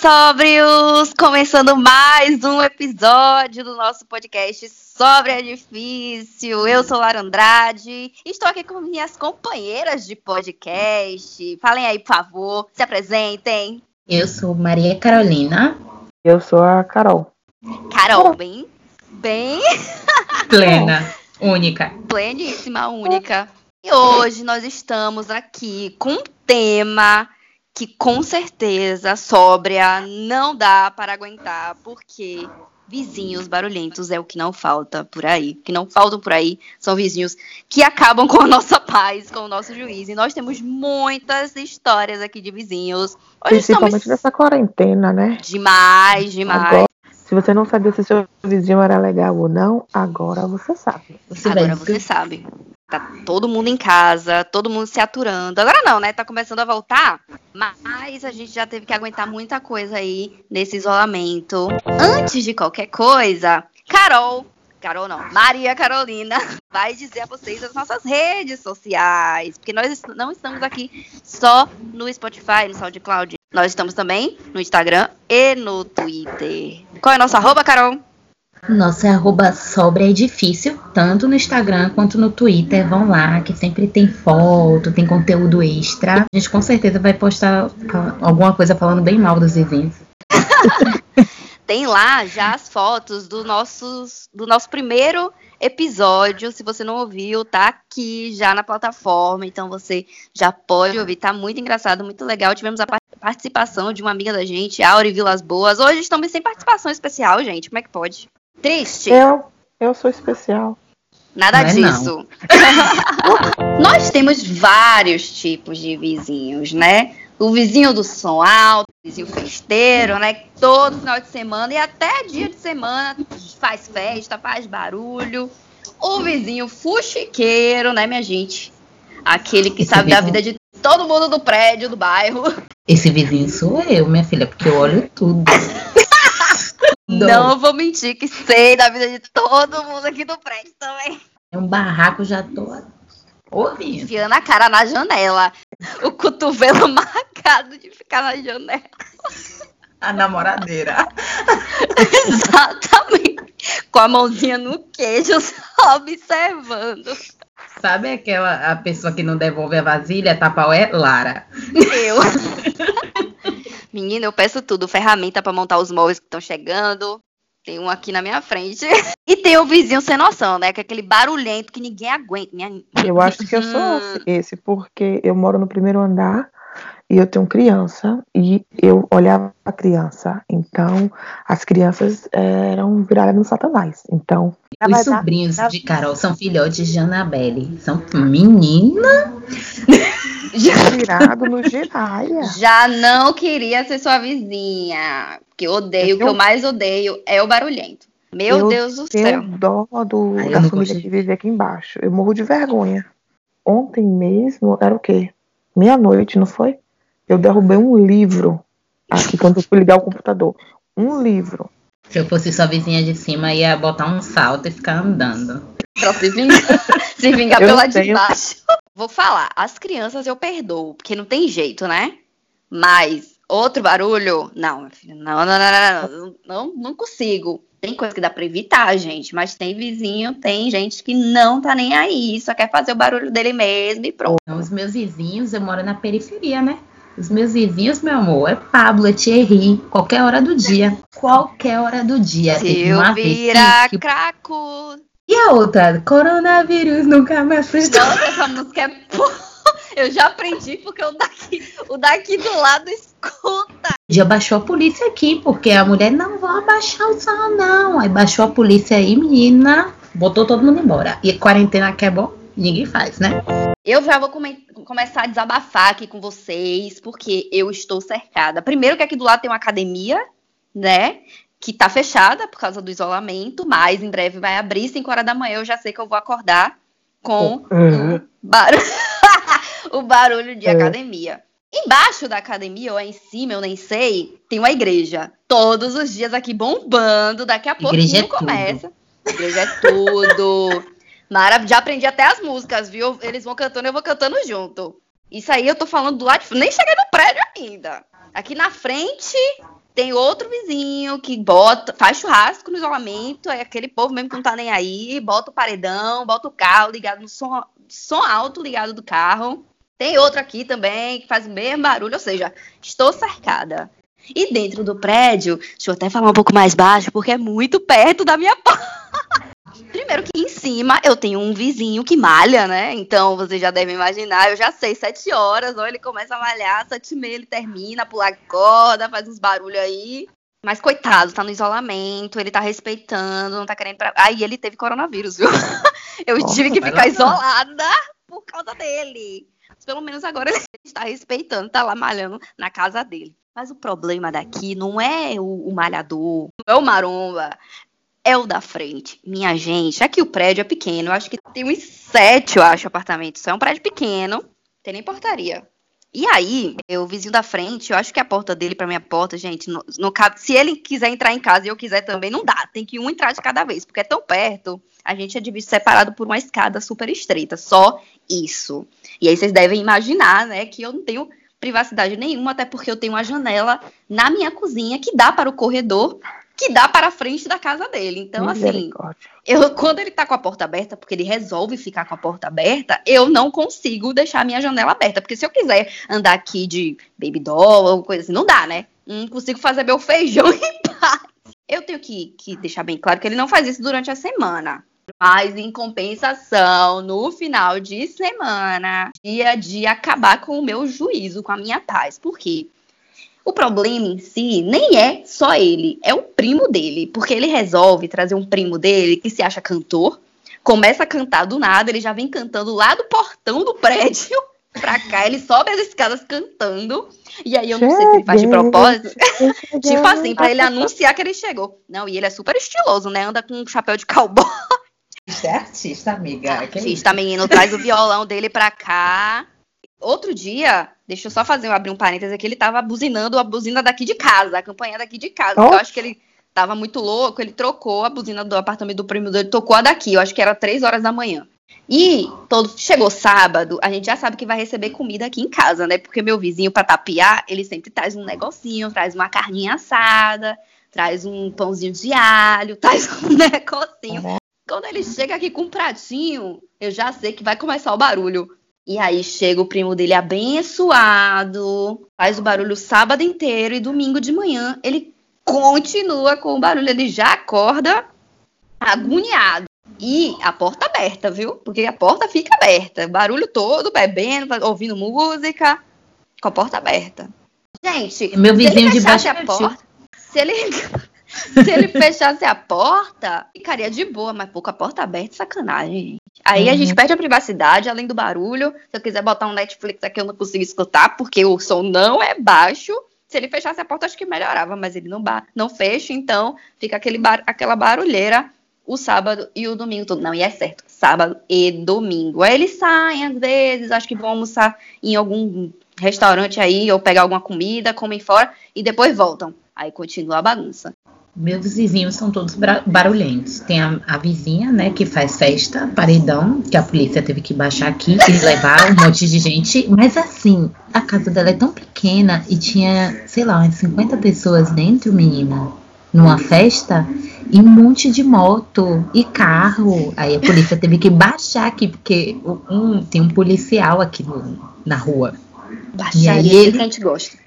sóbrios! Começando mais um episódio do nosso podcast Sobre é Difícil. Eu sou Lara Andrade. Estou aqui com minhas companheiras de podcast. Falem aí, por favor, se apresentem. Eu sou Maria Carolina. Eu sou a Carol. Carol, bem. Bem. Plena, única. Pleníssima, única. E hoje nós estamos aqui com um tema que com certeza sóbria não dá para aguentar, porque vizinhos barulhentos é o que não falta por aí. O que não faltam por aí são vizinhos que acabam com a nossa paz, com o nosso juiz. E nós temos muitas histórias aqui de vizinhos. Hoje Principalmente estamos... nessa quarentena, né? Demais, demais. Agora, se você não sabia se seu vizinho era legal ou não, agora você sabe. Você agora você sabe. Tá todo mundo em casa, todo mundo se aturando. Agora não, né? Tá começando a voltar, mas a gente já teve que aguentar muita coisa aí nesse isolamento. Antes de qualquer coisa, Carol, Carol não, Maria Carolina vai dizer a vocês as nossas redes sociais, porque nós não estamos aqui só no Spotify, no SoundCloud. Nós estamos também no Instagram e no Twitter. Qual é a nossa arroba, Carol? Nossa é arroba sobre é difícil, tanto no Instagram quanto no Twitter. Vão lá, que sempre tem foto, tem conteúdo extra. A gente com certeza vai postar alguma coisa falando bem mal dos eventos. tem lá já as fotos do, nossos, do nosso primeiro episódio. Se você não ouviu, tá aqui já na plataforma. Então você já pode ouvir. Tá muito engraçado, muito legal. Tivemos a participação de uma amiga da gente, Auri Vilas Boas. Hoje estamos sem participação especial, gente. Como é que pode? Triste? Eu, eu sou especial. Nada não disso. É Nós temos vários tipos de vizinhos, né? O vizinho do som alto, o vizinho festeiro, né? Todo final de semana e até dia de semana faz festa, faz barulho. O vizinho fuxiqueiro, né, minha gente? Aquele que Esse sabe vizinho... da vida de todo mundo do prédio, do bairro. Esse vizinho sou eu, minha filha, porque eu olho tudo. Não vou mentir que sei da vida de todo mundo aqui do prédio também. É um barraco, já tô ouvindo. Enfiando a cara na janela. O cotovelo marcado de ficar na janela. A namoradeira. Exatamente. Com a mãozinha no queijo, só observando. Sabe aquela a pessoa que não devolve a vasilha, tapaué? Lara. Eu. Menina, eu peço tudo, ferramenta para montar os móveis que estão chegando. Tem um aqui na minha frente. E tem o vizinho sem noção, né? Que é aquele barulhento que ninguém aguenta. Minha... Eu acho que eu sou hum. esse, porque eu moro no primeiro andar e eu tenho criança e eu olhava a criança. Então, as crianças eram viradas no satanás. Então, os sobrinhos dar... de Carol são filhotes de Annabelle. São menina. Já virado no giraia. Já não queria ser sua vizinha. Que odeio, o que eu mais odeio é o barulhento. Meu eu Deus do céu. dó do, Ai, da família que vive aqui embaixo. Eu morro de vergonha. Ontem mesmo, era o quê? Meia-noite, não foi? Eu derrubei um livro aqui quando eu fui ligar o computador. Um livro. Se eu fosse sua vizinha de cima, ia botar um salto e ficar andando. Pra se vingar, se vingar pela de baixo. Vou falar, as crianças eu perdoo, porque não tem jeito, né? Mas outro barulho, não, meu filho, não, não, não, não, não, não, não consigo. Tem coisa que dá pra evitar, gente, mas tem vizinho, tem gente que não tá nem aí, só quer fazer o barulho dele mesmo e pronto. Os meus vizinhos, eu moro na periferia, né? Os meus vizinhos, meu amor, é Pablo, é Thierry, qualquer hora do dia. Qualquer hora do dia. Silvira Craco. E a outra? Coronavírus nunca me assustou. Nossa, essa música é. Eu já aprendi porque o daqui, o daqui do lado escuta. Já baixou a polícia aqui, porque a mulher não vai abaixar o som, não. Aí baixou a polícia aí, menina, botou todo mundo embora. E quarentena que é bom, ninguém faz, né? Eu já vou come começar a desabafar aqui com vocês, porque eu estou cercada. Primeiro que aqui do lado tem uma academia, né? Que tá fechada por causa do isolamento, mas em breve vai abrir, 5 horas da manhã eu já sei que eu vou acordar com uhum. o, barulho, o barulho de uhum. academia. Embaixo da academia, ou em cima, eu nem sei, tem uma igreja. Todos os dias aqui bombando, daqui a pouquinho é começa. Igreja é tudo. Mara, já aprendi até as músicas, viu? Eles vão cantando, eu vou cantando junto. Isso aí eu tô falando do lado de... Nem cheguei no prédio ainda. Aqui na frente tem outro vizinho que bota, faz churrasco no isolamento, é aquele povo mesmo que não tá nem aí, bota o paredão, bota o carro ligado no som, som alto ligado do carro. Tem outro aqui também que faz o mesmo barulho, ou seja, estou cercada. E dentro do prédio, deixa eu até falar um pouco mais baixo, porque é muito perto da minha porta. Primeiro que em cima eu tenho um vizinho que malha, né? Então vocês já devem imaginar, eu já sei, sete horas, ou ele começa a malhar, sete e meia ele termina, pular corda, faz uns barulhos aí. Mas coitado, tá no isolamento, ele tá respeitando, não tá querendo pra... Aí ele teve coronavírus, viu? Eu tive que ficar isolada por causa dele. Mas pelo menos agora ele está respeitando, tá lá malhando na casa dele. Mas o problema daqui não é o, o malhador, não é o maromba, é o da frente. Minha gente, aqui o prédio é pequeno, eu acho que tem uns sete, eu acho, apartamentos. É um prédio pequeno, tem nem portaria. E aí, o vizinho da frente, eu acho que a porta dele para minha porta, gente, não cabe. Se ele quiser entrar em casa e eu quiser também, não dá. Tem que um entrar de cada vez, porque é tão perto. A gente é dividido separado por uma escada super estreita. Só isso. E aí vocês devem imaginar, né, que eu não tenho privacidade nenhuma, até porque eu tenho uma janela na minha cozinha que dá para o corredor que dá para a frente da casa dele. Então, assim, eu, quando ele tá com a porta aberta, porque ele resolve ficar com a porta aberta, eu não consigo deixar a minha janela aberta. Porque se eu quiser andar aqui de baby doll ou coisa assim, não dá, né? Não consigo fazer meu feijão em paz. Eu tenho que, que deixar bem claro que ele não faz isso durante a semana. Mas, em compensação, no final de semana, dia de acabar com o meu juízo, com a minha paz. Por quê? O problema em si nem é só ele, é o primo dele, porque ele resolve trazer um primo dele que se acha cantor, começa a cantar do nada, ele já vem cantando lá do portão do prédio pra cá, ele sobe as escadas cantando, e aí eu não sei se ele faz de propósito, tipo assim, pra ele anunciar que ele chegou. Não, e ele é super estiloso, né? Anda com um chapéu de cowboy. Isso é artista, amiga. Artista, menino, traz o violão dele pra cá. Outro dia, deixa eu só fazer abrir um parênteses aqui, ele tava buzinando a buzina daqui de casa, a campanha daqui de casa. Oh. Eu acho que ele tava muito louco, ele trocou a buzina do apartamento do primo dele, tocou a daqui, eu acho que era três horas da manhã. E todo chegou sábado, a gente já sabe que vai receber comida aqui em casa, né? Porque meu vizinho para tapiar, ele sempre traz um negocinho, traz uma carninha assada, traz um pãozinho de alho, traz um negocinho. Quando ele chega aqui com um pratinho, eu já sei que vai começar o barulho. E aí chega o primo dele abençoado, faz o barulho sábado inteiro e domingo de manhã ele continua com o barulho, ele já acorda agoniado. E a porta aberta, viu? Porque a porta fica aberta, barulho todo, bebendo, ouvindo música, com a porta aberta. Gente, meu vizinho de baixo a porta, se ele se ele fechasse a porta, ficaria de boa, mas pouco a porta aberta, sacanagem. Aí uhum. a gente uhum. perde a privacidade, além do barulho. Se eu quiser botar um Netflix aqui, eu não consigo escutar, porque o som não é baixo. Se ele fechasse a porta, acho que melhorava, mas ele não, não fecha, então fica aquele bar aquela barulheira o sábado e o domingo todo. Não, e é certo, sábado e domingo. Aí eles saem, às vezes, acho que vão almoçar em algum restaurante aí, ou pegar alguma comida, comem fora, e depois voltam. Aí continua a bagunça. Meus vizinhos são todos barulhentos. Tem a, a, vizinha, né, que faz festa, paredão, que a polícia teve que baixar aqui e levar um monte de gente. Mas assim, a casa dela é tão pequena e tinha, sei lá, umas 50 pessoas dentro, menina, numa festa, e um monte de moto e carro. Aí a polícia teve que baixar aqui, porque um, tem um policial aqui no, na rua. Baixar e aí ele, que a gente gosta.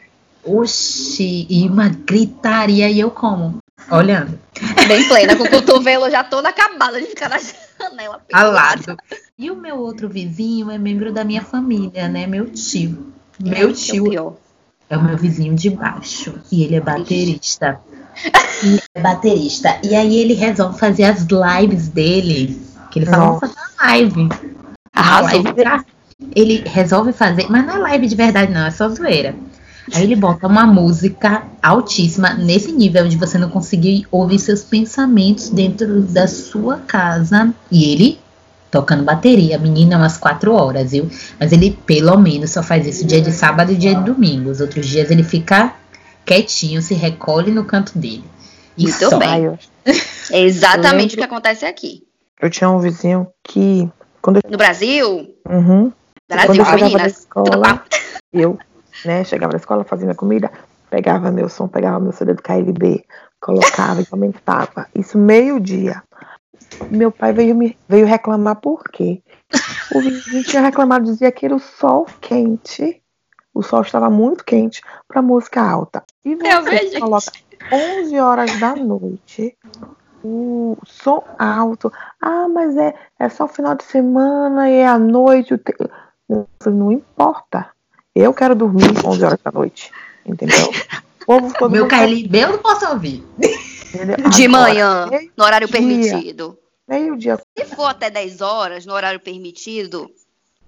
Oxi, e uma gritaria, e eu como? Olhando. Bem plena, com o cotovelo já toda acabada de ficar na janela. Alado. E o meu outro vizinho é membro da minha família, né? Meu tio. Meu é, tio é, é o meu vizinho de baixo. E ele é baterista. e é baterista. E aí ele resolve fazer as lives dele. Que ele fala, vamos fazer uma live. A live. Ele resolve fazer, mas não é live de verdade, não, é só zoeira. Aí ele bota uma música altíssima, nesse nível de você não conseguir ouvir seus pensamentos dentro da sua casa. E ele tocando bateria, menina, umas quatro horas, viu? Mas ele, pelo menos, só faz isso dia de sábado e dia de domingo. Os outros dias ele fica quietinho, se recolhe no canto dele. E Muito só. bem. É exatamente o que acontece aqui. Eu tinha um vizinho que. Quando eu... No Brasil? Uhum. Brasil, quando eu meninas. Escola, eu né? Chegava na escola, fazia minha comida. pegava meu som, pegava meu CD do KLB, colocava e comentava. Isso meio-dia. Meu pai veio, me, veio reclamar por quê? O vizinho tinha reclamado, dizia que era o sol quente. O sol estava muito quente para música alta. E você coloca 11 horas da noite, o som alto. Ah, mas é, é só o final de semana e é à noite. Te... Não importa. Eu quero dormir 11 horas da noite. Entendeu? povo Meu KLB eu não posso ouvir. De manhã, no horário dia, permitido. Meio-dia. Se for até 10 horas, no horário permitido,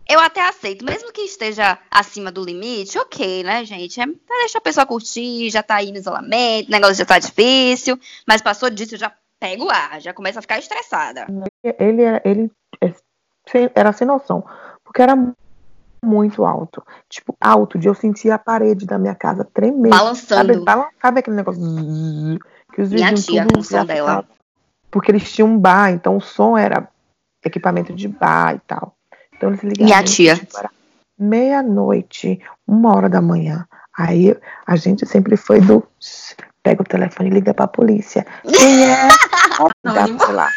eu até aceito. Mesmo que esteja acima do limite, ok, né, gente? É deixa a pessoa curtir, já tá aí no isolamento, o negócio já tá difícil. Mas passou disso, eu já pego o ar, já começa a ficar estressada. Ele, era, ele era sem noção. Porque era muito alto. Tipo, alto, de eu sentir a parede da minha casa tremer. Balançando. Sabe, sabe aquele negócio que os minha vizinhos tia, tudo som dela. Porque eles tinham um bar, então o som era equipamento de bar e tal. Então eles ligavam. Minha tia. Meia-noite, uma hora da manhã. Aí a gente sempre foi do. Pega o telefone e liga pra polícia. Quem é? Anônimo. Lá.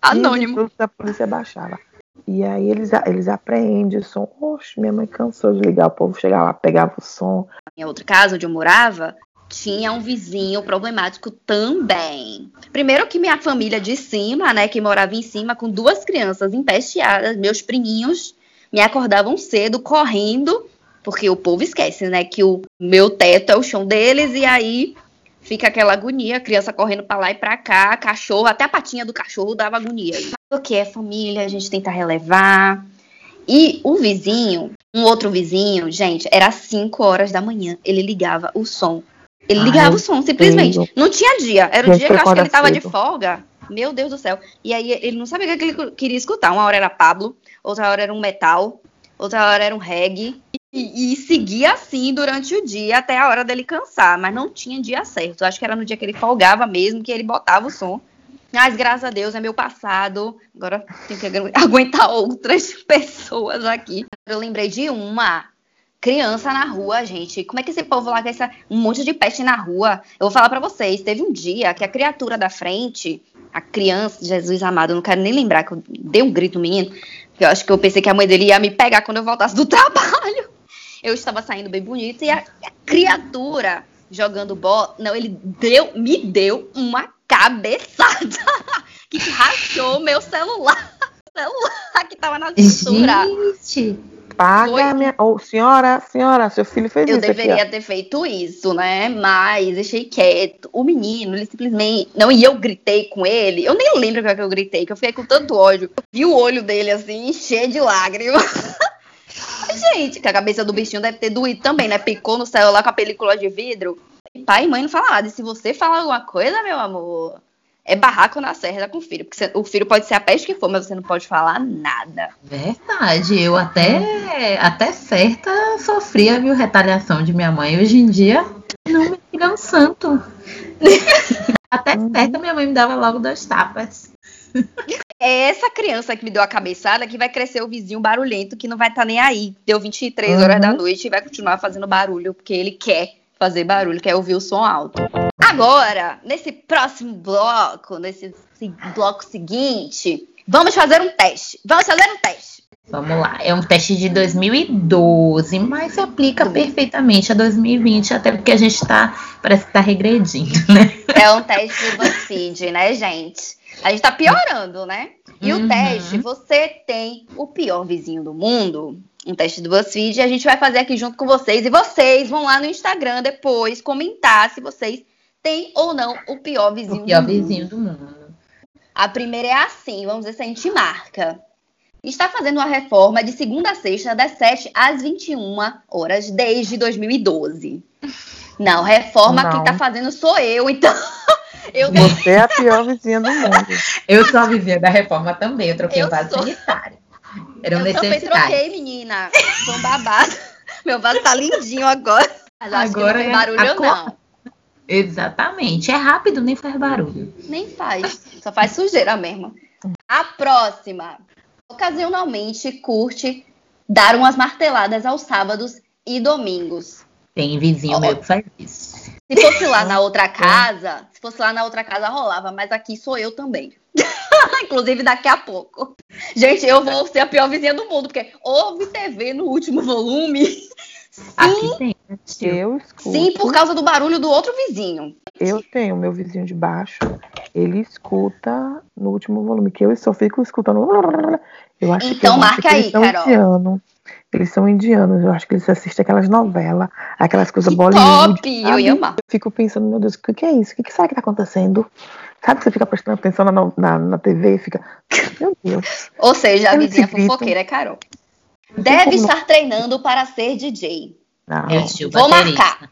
Anônimo. A polícia baixava. E aí eles, eles apreendem o som. Oxe, minha mãe cansou de ligar, o povo chegava lá, pegava o som. Em outro caso, onde eu morava, tinha um vizinho problemático também. Primeiro que minha família de cima, né, que morava em cima com duas crianças empesteadas, meus priminhos, me acordavam cedo correndo, porque o povo esquece, né, que o meu teto é o chão deles e aí fica aquela agonia, criança correndo para lá e para cá, cachorro, até a patinha do cachorro dava agonia. O que é família, a gente tenta relevar. E o vizinho, um outro vizinho, gente, era às 5 horas da manhã, ele ligava o som. Ele Ai, ligava o som, simplesmente. Não tinha dia. Era o dia que eu acho que ele tava cedo. de folga. Meu Deus do céu. E aí ele não sabia o que ele queria escutar. Uma hora era Pablo, outra hora era um metal, outra hora era um reggae. E, seguia assim durante o dia até a hora dele cansar, mas não tinha dia certo. Acho que era no dia que ele folgava mesmo que ele botava o som. Mas graças a Deus é meu passado. Agora tenho que aguentar outras pessoas aqui. Eu lembrei de uma criança na rua, gente. Como é que esse povo lá quer um monte de peste na rua? Eu vou falar para vocês. Teve um dia que a criatura da frente, a criança, Jesus amado, não quero nem lembrar que eu dei um grito no menino, porque eu acho que eu pensei que a mãe dele ia me pegar quando eu voltasse do trabalho. Eu estava saindo bem bonita e a, a criatura jogando bola, não, ele deu, me deu uma cabeçada que rachou meu celular. celular que tava na cintura. Gente, paga Foi... minha. Oh, senhora, senhora, seu filho fez eu isso. Eu deveria aqui, ter feito isso, né? Mas deixei quieto. O menino, ele simplesmente. Não, e eu gritei com ele. Eu nem lembro o que eu gritei, que eu fiquei com tanto ódio. Eu vi o olho dele assim, cheio de lágrimas. Gente, que a cabeça do bichinho deve ter doído também, né? Picou no celular com a película de vidro. Pai e mãe não falam nada. E se você falar alguma coisa, meu amor, é barraco na serra com o filho. Porque o filho pode ser a peste que for, mas você não pode falar nada. Verdade. Eu até, até certa sofria, viu, retaliação de minha mãe. Hoje em dia, não me liga um santo. até certa minha mãe me dava logo duas tapas. É essa criança que me deu a cabeçada que vai crescer o vizinho barulhento que não vai estar tá nem aí. Deu 23 uhum. horas da noite e vai continuar fazendo barulho porque ele quer fazer barulho, quer ouvir o som alto. Agora, nesse próximo bloco, nesse bloco seguinte, vamos fazer um teste. Vamos fazer um teste. Vamos lá, é um teste de 2012, mas se aplica perfeitamente a 2020, até porque a gente tá, parece que tá regredindo, né? É um teste do BuzzFeed, né, gente? A gente tá piorando, né? E uhum. o teste, você tem o pior vizinho do mundo, um teste do BuzzFeed, e a gente vai fazer aqui junto com vocês. E vocês vão lá no Instagram depois comentar se vocês têm ou não o pior vizinho, o pior do, vizinho mundo. do mundo. A primeira é assim, vamos ver se a gente marca. Está fazendo uma reforma de segunda a sexta, das 7 às 21 horas, desde 2012. Não, reforma não. quem tá fazendo sou eu, então. Eu Você é a pior vizinha do mundo. Eu sou a vizinha da reforma também. Eu troquei eu o vaso sou... sanitário. Era um eu também troquei, menina. Foi um babado. Meu vaso tá lindinho agora. Mas acho agora que não faz barulho, não. Exatamente. É rápido, nem faz barulho. Nem faz. Só faz sujeira mesmo. A próxima. Ocasionalmente curte dar umas marteladas aos sábados e domingos. Tem vizinho oh. meu que faz isso. Se fosse lá na outra casa, se fosse lá na outra casa rolava, mas aqui sou eu também. Inclusive daqui a pouco. Gente, eu vou ser a pior vizinha do mundo, porque houve TV no último volume. Aqui tem. né, Eu escuto. Sim, por causa do barulho do outro vizinho. Eu tenho meu vizinho de baixo, ele escuta no último volume, que eu só fico escutando. Eu acho que, Então, eu marca acho que eles aí, são Carol. Eles são indianos, eu acho que eles assistem aquelas novelas, aquelas coisas Que Bollywood. top! Eu ia amar. Eu fico pensando, meu Deus, o que, que é isso? O que, que será que tá acontecendo? Sabe que você fica prestando atenção na, na, na TV e fica, meu Deus. Ou seja, a vizinha fofoqueira é Carol. Deve estar treinando para ser DJ. Não, É o tio Vou baterista. marcar.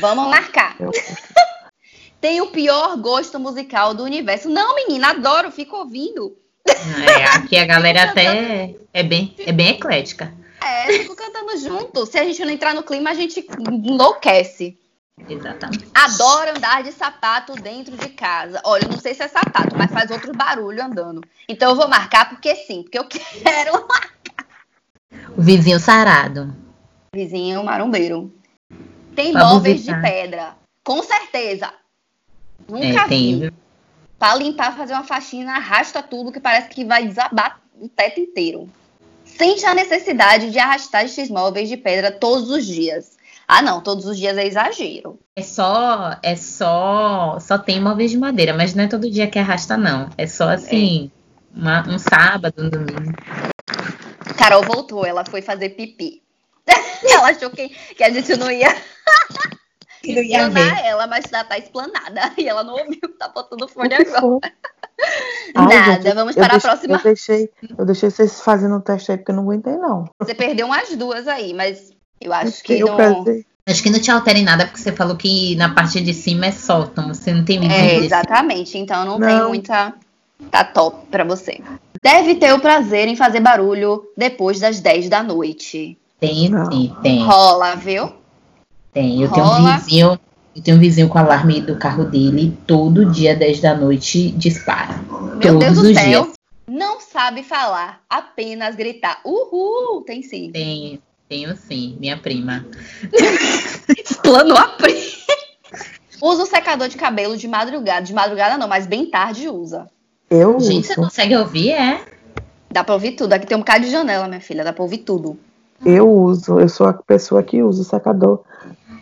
Vamos marcar. eu- Tem o pior gosto musical do universo. Não, menina, adoro, fico ouvindo. É, aqui a galera até é bem, é bem eclética. É, fico cantando junto. Se a gente não entrar no clima, a gente enlouquece. Exatamente. Adoro andar de sapato dentro de casa. Olha, não sei se é sapato, mas faz outro barulho andando. Então eu vou marcar porque sim, porque eu quero. O vizinho sarado. Vizinho marombeiro. Tem Pra móveis visitar. de pedra. Com certeza. Nunca É, vi. Pra limpar, fazer uma faxina, arrasta tudo que parece que vai desabar o teto inteiro. Sente a necessidade de arrastar estes móveis de pedra todos os dias. Ah, não, todos os dias é exagero. É só, é só, só tem móveis de madeira, mas não é todo dia que arrasta, não. É só assim, uma- um sábado, um domingo. Carol voltou, ela foi fazer pipi. ela achou que, que a gente não ia Que não ia explanar ela, mas já tá explanada. E ela não ouviu, tá botando fone O que agora. Ai, Nada, gente, vamos eu para a deixei- próxima. Eu deixei, eu deixei vocês fazendo o teste aí porque eu não aguentei, não. Você perdeu umas duas aí, mas eu acho que Tenho não. prazer. Acho que não te altera em nada, porque você falou que na parte de cima é sótão, você não tem É, medida. exatamente. Então não, tem Não. muita. Tá top pra você. Deve ter o prazer em fazer barulho depois das 10 da noite. Tem, Não. sim, tem, Rola, viu? Tem. Eu tenho um Rola. vizinho, eu tenho um vizinho com alarme do carro dele, todo dia, 10 da noite, dispara. Meu Todos Deus do os céu. dias. Não sabe falar, apenas gritar. Uhul! Tem sim. Tem, tenho sim, minha prima. Explanou a pri. Usa o secador de cabelo de madrugada. De madrugada não, mas bem tarde usa. Eu Gente, você uso. consegue ouvir? É? Dá pra ouvir tudo. Aqui tem um bocado de janela, minha filha. Dá pra ouvir tudo. Eu uso. Eu sou a pessoa que usa o secador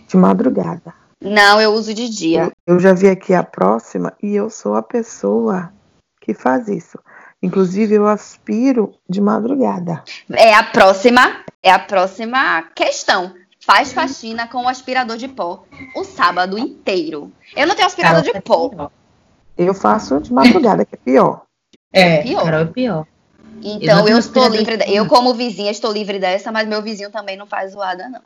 de madrugada. Não, eu uso de dia. Eu já vi aqui a próxima e eu sou a pessoa que faz isso. Inclusive, eu aspiro de madrugada. É a próxima. É a próxima questão. Faz faxina com o aspirador de pó o sábado inteiro. Eu não tenho aspirador de pó. Eu faço de madrugada, que é pior. É, Pior. Carol é pior. Então eu, tenho estou livre. de. Eu, como vizinha, estou livre dessa, mas meu vizinho também não faz zoada, não.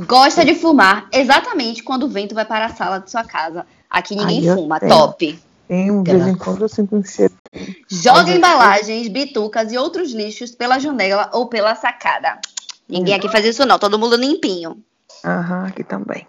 Gosta de fumar exatamente quando o vento vai para a sala de sua casa. Aqui ninguém Ai, fuma, tenho. top. Tem um de vez em quando eu sinto um cheiro. Joga embalagens, bitucas e outros lixos pela janela ou pela sacada. Ninguém aqui faz isso, não. Todo mundo limpinho. Aham, aqui também.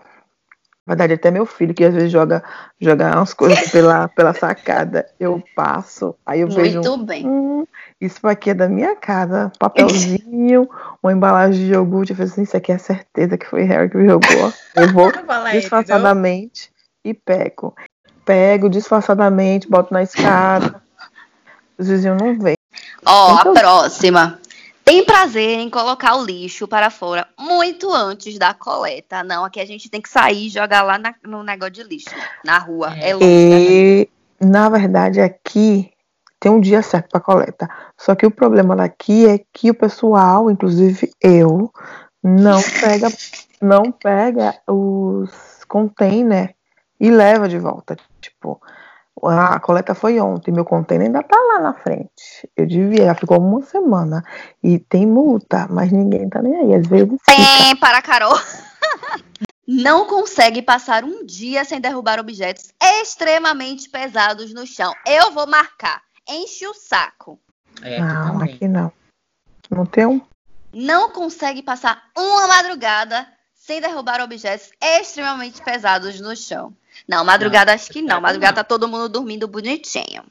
Na verdade, até meu filho, que às vezes joga, joga umas coisas pela, pela sacada. Eu passo, aí eu vejo. Muito bem. Hum, isso aqui é da minha casa. Papelzinho, uma embalagem de iogurte. Eu falei assim: Isso aqui é certeza que foi Harry que jogou. Eu vou disfarçadamente e pego. Pego disfarçadamente, boto na escada. Os vizinhos não veem. Ó, Então- a próxima. Tem prazer em colocar o lixo para fora muito antes da coleta. Não, aqui a gente tem que sair e jogar lá na- no negócio de lixo, na rua. É, É. longe. E, na verdade, aqui tem um dia certo para coleta. Só que o problema daqui é que o pessoal, inclusive eu, não pega, não pega os containers e leva de volta. Tipo, a coleta foi ontem, meu container ainda tá lá na frente. Eu devia, já ficou uma semana. E tem multa, mas ninguém tá nem aí. Às vezes fica. Tem para a Carol. Não consegue passar um dia sem derrubar objetos extremamente pesados no chão. Eu vou marcar. Enche o saco. É, aqui Não, também. aqui não. Não tem um. Não consegue passar uma madrugada sem derrubar objetos extremamente pesados no chão. Não, madrugada acho que não. Madrugada tá todo mundo dormindo bonitinho.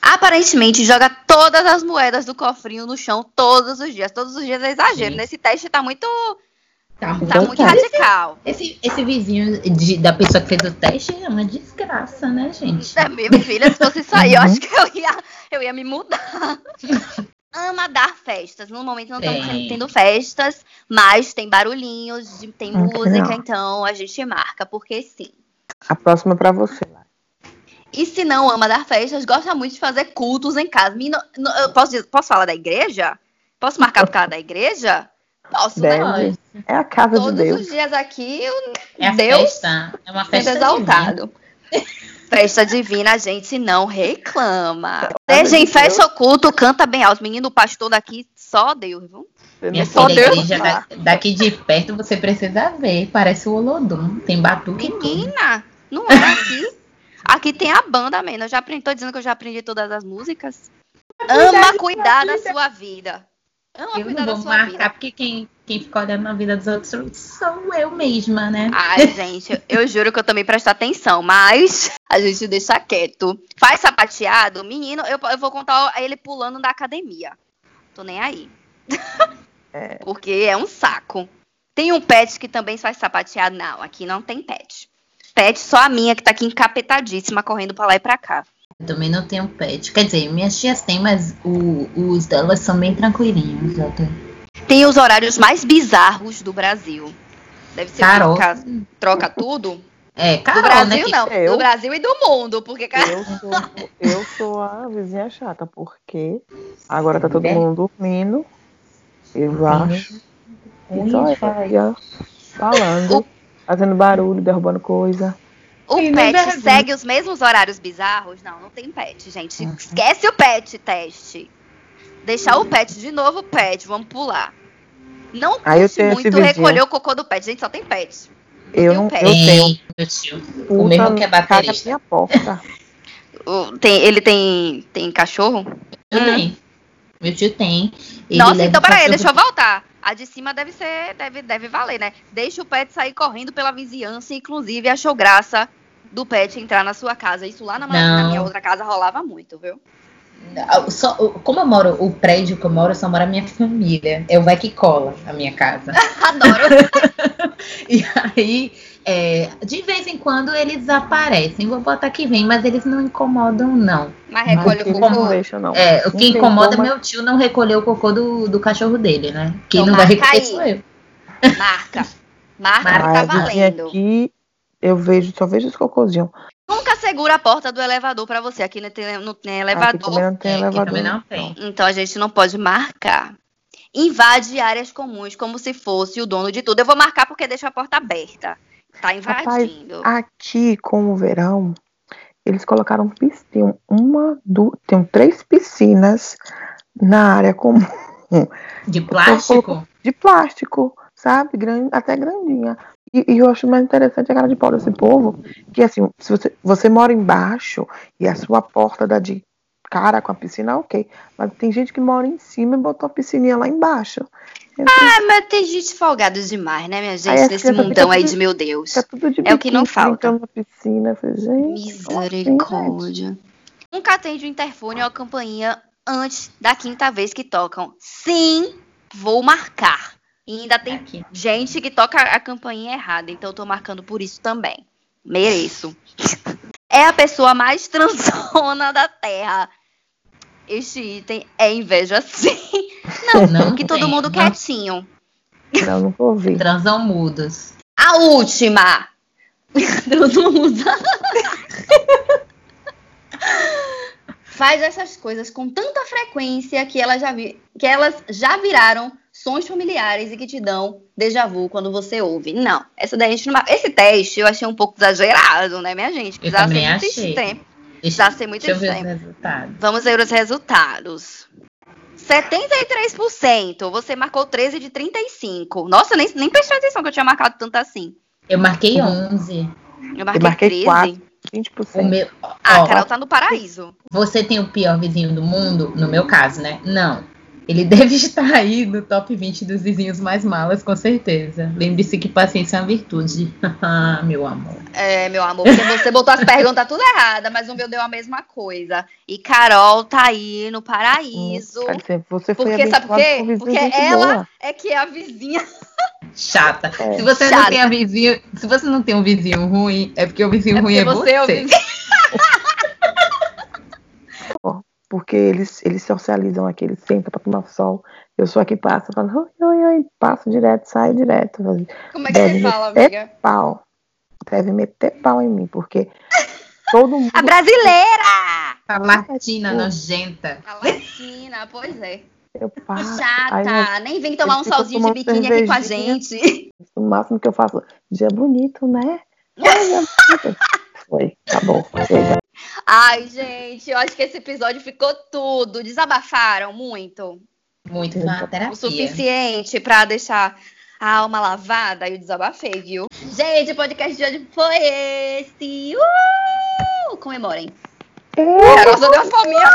Aparentemente joga todas as moedas do cofrinho no chão todos os dias. Todos os dias é exagero. Sim. Nesse teste tá muito Tá, tá muito radical. Esse, esse vizinho de, da pessoa que fez o teste é uma desgraça, né, gente? É, minha filha, se fosse isso aí, eu acho que eu ia, eu ia me mudar. Ama dar festas. No momento não estamos tendo festas, mas tem barulhinhos, tem música, então a gente marca, porque sim. A próxima é pra você. E se não ama dar festas, gosta muito de fazer cultos em casa. posso, posso falar da igreja? Posso marcar por causa da igreja? Posso, né? Deve. né? É a casa Todos de Deus. Todos os dias aqui, eu, é Deus festa. É uma festa exaltado. Festa divina, a gente não reclama. Seja em festa oculto, canta bem alto. Menino, pastor daqui, só Deus, viu? Minha só Deus. Da, daqui de perto você precisa ver. Parece o Olodum. Tem batuque. Menina, não é aqui. Aqui tem a banda, mesmo. Eu já aprendi, tô dizendo que eu já aprendi todas as músicas. Ama cuidar da sua vida. Ama eu não vou marcar, vida. porque quem, quem fica olhando na vida dos outros sou eu mesma, né? Ai, gente, eu juro que eu também presto atenção, mas a gente deixa quieto. Faz sapateado, menino, eu, eu vou contar ele pulando da academia. Tô nem aí. É. Porque é um saco. Tem um pet que também faz sapateado? Não, aqui não tem pet. Pet só a minha, que tá aqui encapetadíssima, correndo pra lá e pra cá. Eu também não tenho pet. Quer dizer, minhas tias têm, mas o, os delas são bem tranquilinhos. Tem os horários mais bizarros do Brasil. Deve ser Carol. troca, troca tudo. É, Carol, do Brasil né, não, eu, do Brasil e do mundo, porque eu sou, eu sou a vizinha chata, porque agora tá todo é. mundo dormindo, eu acho. E só eu falando, fazendo barulho, derrubando coisa. O pet segue os mesmos horários bizarros? Não, não tem pet, gente. Uhum. Esquece o pet teste. Deixar o pet de novo, pet, vamos pular. Não curte muito recolher o cocô do pet. Gente, só tem pet. Não eu não pet. eu tenho. Meu tio. O mesmo que é baterista. Minha porta. tem, ele tem, tem cachorro? Também. Hum. Meu tio tem. Ele Nossa, então peraí, deixa eu voltar. A de cima deve ser, deve, deve valer, né? Deixa o pet sair correndo pela vizinhança, inclusive achou graça do pet entrar na sua casa. Isso lá na, na minha outra casa rolava muito, viu? Só, como eu moro, o prédio que eu moro, só mora a minha família. É o vai que cola a minha casa. Adoro. e aí, é, de vez em quando eles aparecem. Vou botar que vem, mas eles não incomodam, não. Mas recolhe o cocô. Não É, o que incomoda é meu tio não recolher o cocô do, do cachorro dele, né? Quem então, não vai recolher sou eu. Marca. Marca, Marca tá valendo. Aqui eu vejo, só vejo os cocôzinhos. Nunca segura a porta do elevador para você. Aqui não tem, não tem elevador. Aqui também não tem é, elevador. Não tem. Então a gente não pode marcar. Invade áreas comuns como se fosse o dono de tudo. Eu vou marcar porque deixa a porta aberta. Tá invadindo. Rapaz, aqui, com o verão, eles colocaram piscina. Uma, duas, tem três piscinas na área comum. De plástico? De plástico, sabe? Grande, até grandinha. E, e, eu acho mais interessante a cara de pau desse povo, que assim, se você, você mora embaixo e a sua porta dá de cara com a piscina, ok. Mas tem gente que mora em cima e botou a piscininha lá embaixo. Ah, mas tem gente folgada demais, né, minha gente? Nesse mundão aí de meu Deus. De é o que não falta. Na piscina, falei, gente, Misericórdia. Nunca atende o interfone ou a campainha antes da quinta vez que tocam. Sim, vou marcar. E ainda tem Aqui. gente que toca a campainha errada, então eu tô marcando por isso também. Mereço. É a pessoa mais transona da Terra. Este item é inveja, sim. Não, não que todo mundo não. quietinho. Não, não vou ouvir. Transão mudas. A última. Transão muda. Faz essas coisas com tanta frequência que elas já, vi... que elas já viraram sons familiares e que te dão déjà vu quando você ouve. Não, essa daí a gente não... Esse teste eu achei um pouco exagerado, né, minha gente? Precisava ser muito achei. extremo. Precisava ser muito Deixa extremo. Ver os resultados. Vamos ver os resultados. 73%. Você marcou 13 de 35. Nossa, nem, nem prestei atenção que eu tinha marcado tanto assim. Eu marquei 11. Eu marquei, eu marquei 13. 4, 20%. Meu, ah, a Carol tá no paraíso. Você tem o pior vizinho do mundo? No meu caso, né? Não. Ele deve estar aí no top 20 dos vizinhos mais malas, com certeza. Lembre-se que paciência é uma virtude. meu amor. É, meu amor, porque você botou as perguntas tudo errada, mas o meu deu a mesma coisa. E Carol tá aí no paraíso. Hum, você foi porque, sabe por quê? Porque ela boa. é que é a vizinha. Chata. É. Se você Chata. não tem vizinho, se você não tem um vizinho ruim, é porque o vizinho é ruim é você. É o vizinho. porque eles, eles socializam aqui, eles sentam para tomar sol. Eu sou aqui passa, falo, oi, oi, oi, passo direto, sai direto. Como é que Deve você fala, amiga? Pau. Deve meter pau em mim, porque todo mundo. A brasileira! A latina nojenta. A latina, pois é. Eu faço. Chata, eu, nem vem tomar um solzinho de biquíni aqui com a gente. O máximo que eu faço, dia bonito, né? Foi, tá bom, chega. Ai, gente, eu acho que esse episódio ficou tudo. Desabafaram muito. Muito, na terapia. O suficiente para deixar a alma lavada e o desabafei, viu? Gente, o podcast de hoje foi esse. Uh! Comemorem. Carol só deu família.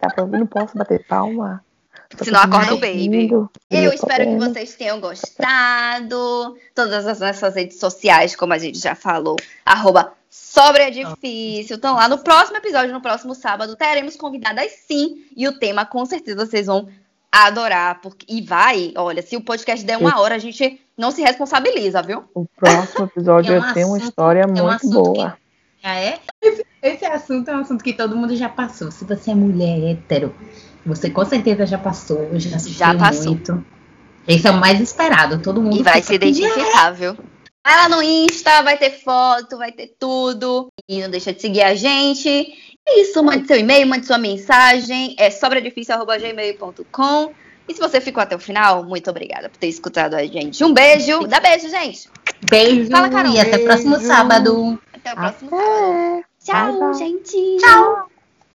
Tá não posso bater palma. Se não acorda o baby. Eu espero que vocês tenham gostado. Todas as nossas redes sociais, como a gente já falou, arroba Sobre é difícil. Então, lá no próximo episódio, no próximo sábado, teremos convidadas sim. E o tema, com certeza, vocês vão adorar. Porque... E vai, olha, se o podcast der uma hora, a gente não se responsabiliza, viu? O próximo episódio é um tem uma história é um muito boa. Que... Ah, é? Esse, esse assunto é um assunto que todo mundo já passou. Se você é mulher hétero, você com certeza já passou, já, já passou. muito. Esse é o mais esperado, todo mundo. E vai se identificar, viu? Vai lá no Insta, vai ter foto, vai ter tudo. E não deixa de seguir a gente. É isso, mande seu e-mail, mande sua mensagem. É sobradifícil.gmail.com. E se você ficou até o final, muito obrigada por ter escutado a gente. Um beijo. Dá beijo, gente. Beijo. Fala, Carol. E até o próximo sábado. Até o próximo até. sábado. Tchau, bye, bye. gente. Tchau.